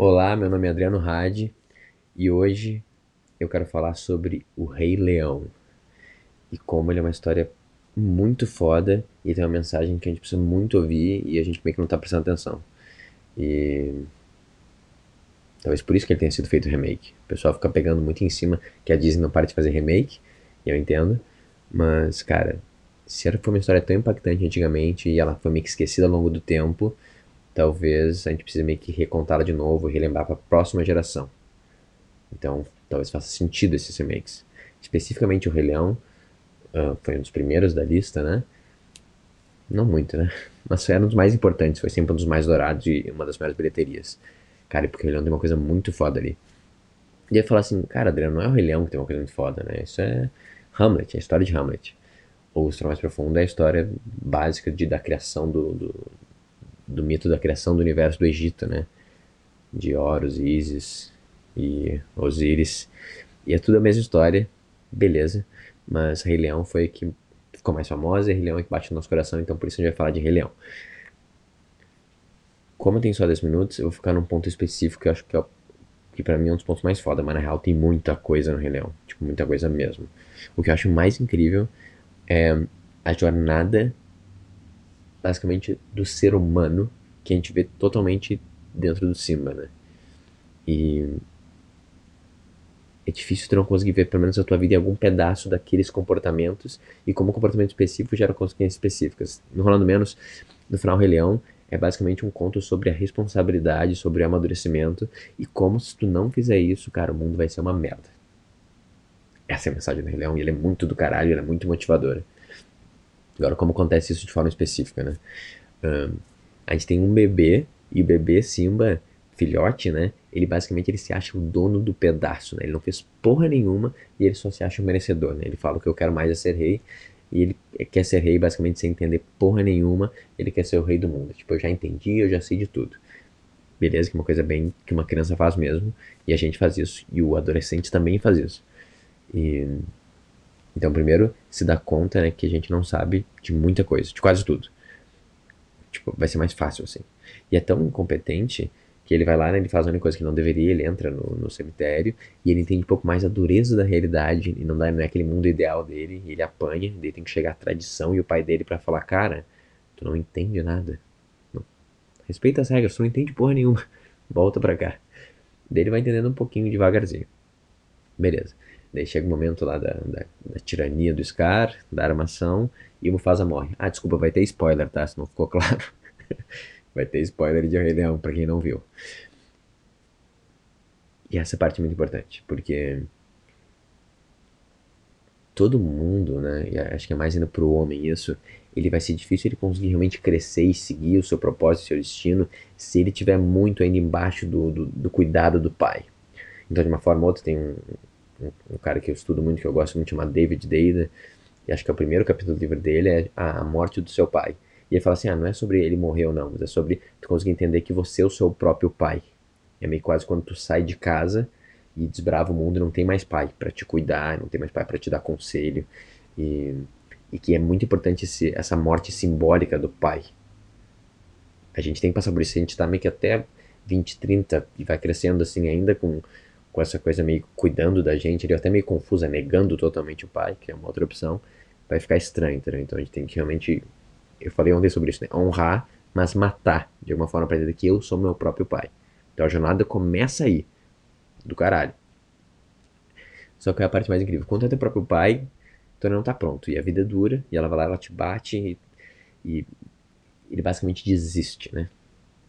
Olá, meu nome é Adriano Hadi e hoje eu quero falar sobre o Rei Leão e como ele é uma história muito foda e tem uma mensagem que a gente precisa muito ouvir e a gente meio que não tá prestando atenção. E talvez por isso que ele tenha sido feito remake. O pessoal fica pegando muito em cima que a Disney não para de fazer remake, e eu entendo, mas cara, se ela foi uma história tão impactante antigamente e ela foi meio que esquecida ao longo do tempo, talvez a gente precise meio que recontá-la de novo relembrar para a próxima geração. Então, talvez faça sentido esses remakes. Especificamente o Rei Leão uh, foi um dos primeiros da lista, né? Não muito, né? Mas foi um dos mais importantes, foi sempre um dos mais dourados e uma das maiores bilheterias. Cara, porque o Rei Leão tem uma coisa muito foda ali. E ia falar assim, cara, Adriano, não é o Rei Leão que tem uma coisa muito foda, né? Isso é Hamlet, é a história de Hamlet ou história mais profunda é a história básica de, da criação do, do, do, mito da criação do universo do Egito, né? De Horus, Isis e Osíris. E é tudo a mesma história, beleza. Mas Rei Leão foi a que ficou mais famosa e Rei Leão é que bate no nosso coração, então por isso a gente vai falar de Rei Leão. Como eu tenho só 10 minutos, eu vou ficar num ponto específico que eu acho que, é, que pra mim é um dos pontos mais foda, mas na real tem muita coisa no Rei Leão. Tipo, muita coisa mesmo. O que eu acho mais incrível é a jornada, basicamente, do ser humano que a gente vê totalmente dentro do Simba, né? E é difícil tu não conseguir ver, pelo menos, a tua vida em algum pedaço daqueles comportamentos e como comportamento específico gera consequências específicas. No Rolando Menos, no final, Rei Leão é basicamente um conto sobre a responsabilidade, sobre o amadurecimento e como se tu não fizer isso, cara, o mundo vai ser uma merda. Essa é a mensagem do Rei Leão e ele é muito do caralho, ele é muito motivadora. Agora, como acontece isso de forma específica, né? Um, a gente tem um bebê e o bebê Simba, filhote, né? Ele basicamente ele se acha o dono do pedaço, né? Ele não fez porra nenhuma e ele só se acha o merecedor, né? Ele fala que eu quero mais é ser rei e ele quer ser rei basicamente sem entender porra nenhuma, ele quer ser o rei do mundo. Tipo, eu já entendi, eu já sei de tudo. Beleza, que é uma coisa bem que uma criança faz mesmo, e a gente faz isso, e o adolescente também faz isso. E então, primeiro, se dá conta né, que a gente não sabe de muita coisa, de quase tudo. Tipo, vai ser mais fácil assim. E é tão incompetente que ele vai lá, né, ele faz a única coisa que não deveria, ele entra no, no cemitério e ele entende um pouco mais a dureza da realidade e não, dá, é aquele mundo ideal dele, ele apanha, ele tem que chegar à tradição e o pai dele para falar, cara, tu não entende nada. Não. Respeita as regras, tu não entende porra nenhuma. Volta pra cá. Daí ele vai entendendo um pouquinho devagarzinho. Beleza. Daí chega o momento lá da, da, da, tirania do Scar, da armação, e o Mufasa morre. Ah, desculpa, vai ter spoiler, tá? Se não ficou claro. vai ter spoiler de Rei Leão, pra quem não viu. E essa parte é muito importante, porque todo mundo, né, e acho que é mais ainda pro homem isso, ele vai ser difícil ele conseguir realmente crescer e seguir o seu propósito, o seu destino, se ele tiver muito ainda embaixo do, do, do cuidado do pai. Então, de uma forma ou outra, tem um, um, cara que eu estudo muito, que eu gosto muito, chamado David Dada, e acho que é o primeiro capítulo do livro dele é a morte do seu pai. E ele fala assim, ah, não é sobre ele morrer ou não, mas é sobre tu conseguir entender que você é o seu próprio pai. É meio quase quando tu sai de casa e desbrava o mundo e não tem mais pai para te cuidar, não tem mais pai para te dar conselho. E, e que é muito importante esse, essa morte simbólica do pai. A gente tem que passar por isso, a gente tá meio que até 20, 30 e vai crescendo assim ainda com com essa coisa meio cuidando da gente, ele é até meio confusa, negando totalmente o pai, que é uma outra opção, vai ficar estranho, entendeu? Então a gente tem que realmente, eu falei ontem sobre isso, né? Honrar, mas matar, de alguma forma, para dizer que eu sou meu próprio pai. Então a jornada começa aí, do caralho. Só que é a parte mais incrível. Quando é teu próprio pai, tu não tá pronto. E a vida é dura, e ela vai lá, ela te bate, e, e ele basicamente desiste, né?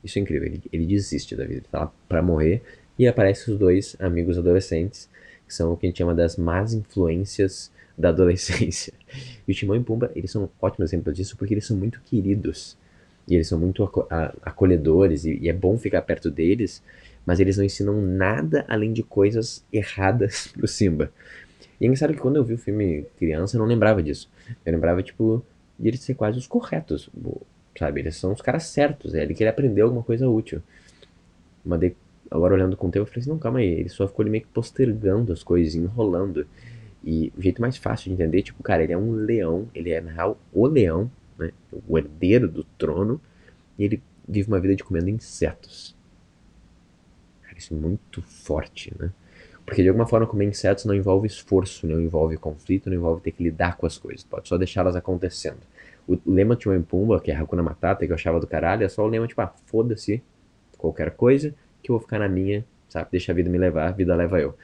Isso é incrível, ele, ele desiste da vida, ele tá lá pra morrer, e aparecem os dois amigos adolescentes, que são o que a gente chama das más influências da adolescência. E o Timão e Pumba, eles são um ótimo exemplo disso, porque eles são muito queridos. E eles são muito acolhedores, e, é bom ficar perto deles, mas eles não ensinam nada além de coisas erradas pro Simba. E é engraçado que quando eu vi o filme criança, eu não lembrava disso. Eu lembrava, tipo, de eles ser quase os corretos, sabe? Eles são os caras certos, é ali que ele aprendeu alguma coisa útil. Mas daí, agora olhando com o tempo, eu falei assim, não, calma aí, ele só ficou meio que postergando as coisas, enrolando. E o jeito mais fácil de entender, tipo, cara, ele é um leão, ele é, na real, o leão, né, o herdeiro do trono, e ele vive uma vida de comendo insetos. isso muito forte, né? Porque de alguma forma comer insetos não envolve esforço, não envolve conflito, não envolve ter que lidar com as coisas. Pode só deixá-las acontecendo. O lema de Timão Pumba, que é Hakuna Matata, que eu achava do caralho, é só o lema tipo, ah, foda-se qualquer coisa, que eu vou ficar na minha, sabe? Deixa a vida me levar, a vida leva eu.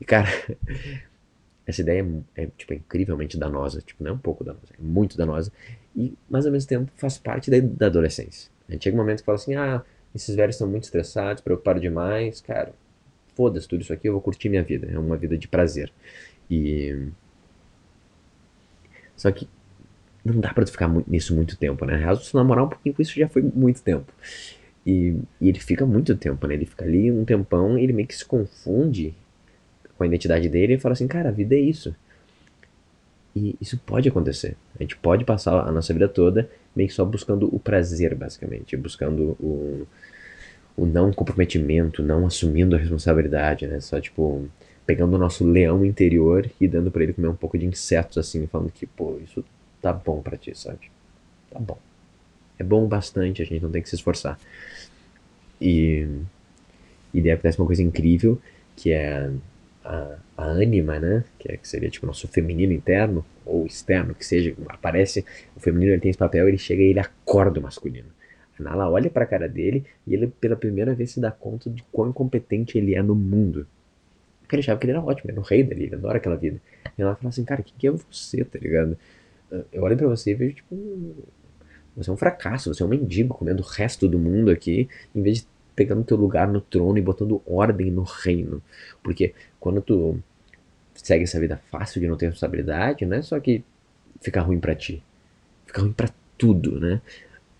E cara, essa ideia é, é, tipo, é incrivelmente danosa, tipo, não é um pouco danosa, é muito danosa, e, mas ao mesmo tempo faz parte da, da adolescência. Gente chega um momento que fala assim, ah, esses velhos estão muito estressados, preocupados demais, cara, foda-se tudo isso aqui, eu vou curtir minha vida, é uma vida de prazer. E... Só que não dá pra tu ficar nisso muito tempo, né? Na se namorar um pouquinho com isso já foi muito tempo. E, e, ele fica muito tempo, né? Ele fica ali um tempão e ele meio que se confunde com a identidade dele e fala assim, cara, a vida é isso. E isso pode acontecer. A gente pode passar a nossa vida toda meio que só buscando o prazer, basicamente. Buscando o, o não comprometimento, não assumindo a responsabilidade, né? Só, tipo, pegando o nosso leão interior e dando para ele comer um pouco de insetos, assim, falando que, pô, isso tá bom para ti, sabe? Tá bom. É bom bastante, a gente não tem que se esforçar. E, e daí acontece uma coisa incrível, que é a, a ânima, né? Que, é, que seria tipo nosso feminino interno, ou externo, que seja, aparece, o feminino ele tem esse papel, ele chega e ele acorda o masculino. A Nala olha pra cara dele e ele pela primeira vez se dá conta de quão incompetente ele é no mundo. Porque ele achava que ele era ótimo, ele era o rei dali, ele adora aquela vida. E ela fala assim, cara, quem que é você, tá ligado? Eu olho pra você e vejo, tipo, você é um fracasso, você é um mendigo comendo o resto do mundo aqui, em vez de pegando teu lugar no trono e botando ordem no reino. Porque quando tu segue essa vida fácil de não ter responsabilidade, não é só que fica ruim para ti, fica ruim para tudo, né?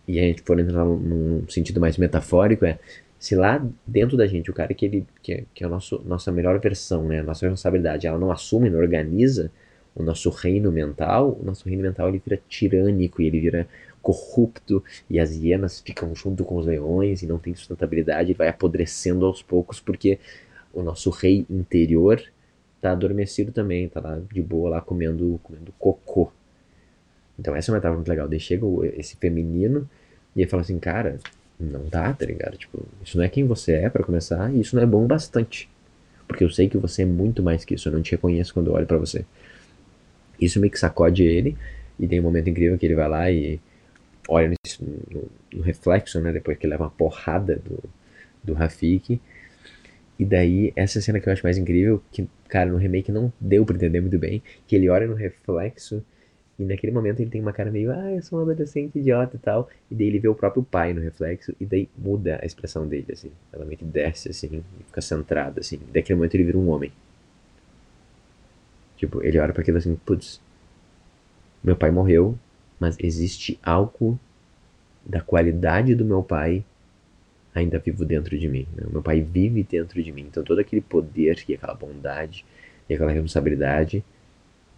E a gente for entrar num sentido mais metafórico, é se lá dentro da gente o cara que ele que é, que é a nosso, nossa melhor versão, né, a nossa responsabilidade, ela não assume, não organiza o nosso reino mental, o nosso reino mental ele vira tirânico e ele vira corrupto e as hienas ficam junto com os leões e não tem sustentabilidade e vai apodrecendo aos poucos porque o nosso rei interior tá adormecido também, tá lá de boa lá comendo, comendo cocô. Então essa é uma etapa muito legal. Daí chega esse feminino e ele fala assim, cara, não dá, tá ligado? Tipo, isso não é quem você é para começar e isso não é bom bastante. Porque eu sei que você é muito mais que isso, eu não te reconheço quando eu olho para você. Isso meio que sacode ele e tem um momento incrível que ele vai lá e olha no, no, reflexo, né, depois que leva uma porrada do, do Rafik e daí, essa cena que eu acho mais incrível, que, cara, no remake não deu pra entender muito bem, que ele olha no reflexo e naquele momento ele tem uma cara meio, ah, eu sou um adolescente idiota e tal, e daí ele vê o próprio pai no reflexo, e daí muda a expressão dele, assim, ela meio que desce, assim, e fica centrada, assim, daquele momento ele vira um homem. Tipo, ele olha para aquilo assim, putz, meu pai morreu, mas existe algo da qualidade do meu pai ainda vivo dentro de mim. Né? Meu pai vive dentro de mim. Então todo aquele poder e aquela bondade e aquela responsabilidade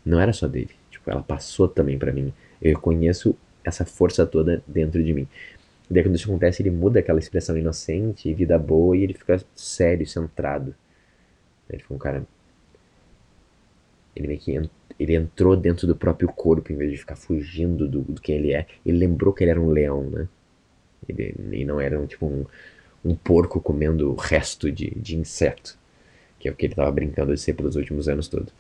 não era só dele. Tipo, ela passou também para mim. Eu reconheço essa força toda dentro de mim. E daí quando isso acontece, ele muda aquela expressão inocente, vida boa, e ele fica sério, centrado. Ele fica um cara. Ele meio que ele entrou dentro do próprio corpo em vez de ficar fugindo do, do que ele é. Ele lembrou que ele era um leão, né? Ele, e não era tipo um, um porco comendo resto de, de inseto, que é o que ele estava brincando de ser pelos últimos anos todos.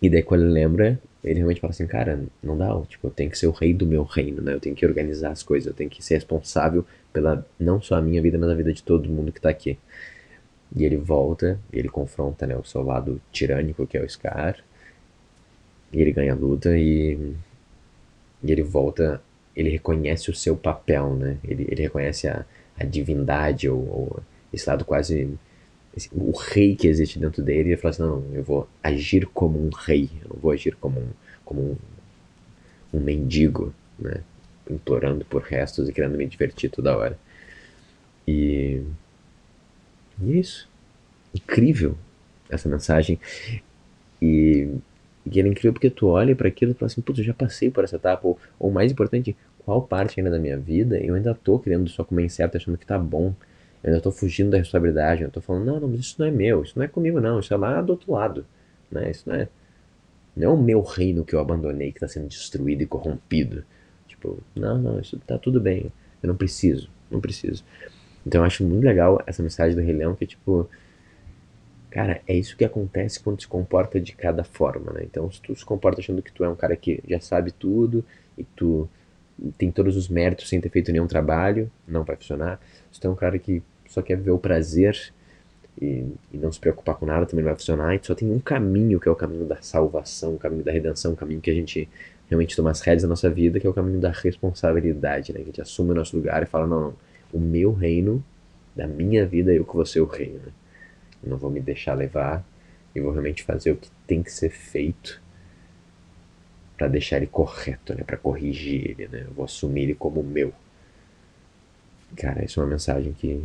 E daí quando ele lembra, ele realmente fala assim, cara, não dá, tipo, eu tenho que ser o rei do meu reino, né? Eu tenho que organizar as coisas, eu tenho que ser responsável pela não só a minha vida, mas a vida de todo mundo que tá aqui. E ele volta, ele confronta, né, o seu lado tirânico, que é o Scar. E ele ganha a luta e, e ele volta ele reconhece o seu papel, né? Ele, ele reconhece a, a divindade ou, ou, esse lado quase o rei que existe dentro dele. E ele fala assim: não, eu vou agir como um rei, eu não vou agir como um, como um, um mendigo, né? Implorando por restos e querendo me divertir toda hora. E, e isso. Incrível essa mensagem. E e ele é incrível porque tu olha para aquilo e fala assim, putz, eu já passei por essa etapa. Ou, ou mais importante, qual parte ainda da minha vida eu ainda tô querendo só comer inseto achando que tá bom. Eu ainda tô fugindo da responsabilidade. Eu tô falando, não, não, mas isso não é meu, isso não é comigo não, isso é lá do outro lado. Né? Isso não é, não é o meu reino que eu abandonei que está sendo destruído e corrompido. Tipo, não, não, isso tá tudo bem. Eu não preciso, não preciso. Então eu acho muito legal essa mensagem do Rei Leão, que tipo, cara, é isso que acontece quando se comporta de cada forma, né? Então se tu se comporta achando que tu é um cara que já sabe tudo e tu tem todos os méritos sem ter feito nenhum trabalho, não vai funcionar. Se tu é um cara que só quer ver o prazer e, e, não se preocupar com nada, também não vai funcionar. E só tem um caminho, que é o caminho da salvação, o caminho da redenção, o caminho que a gente realmente toma as rédeas da nossa vida, que é o caminho da responsabilidade, né? Que a gente assume o nosso lugar e fala, não, não, o meu reino, da minha vida, eu que vou ser o reino. Né? Não vou me deixar levar e vou realmente fazer o que tem que ser feito para deixar ele correto, né? Para corrigir ele, né? Eu vou assumir ele como meu. Cara, isso é uma mensagem que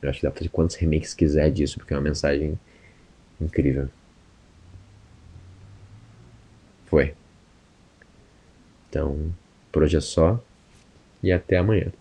eu acho que dá pra fazer quantos remakes quiser disso, porque é uma mensagem incrível. Foi. Então, por hoje é só e até amanhã.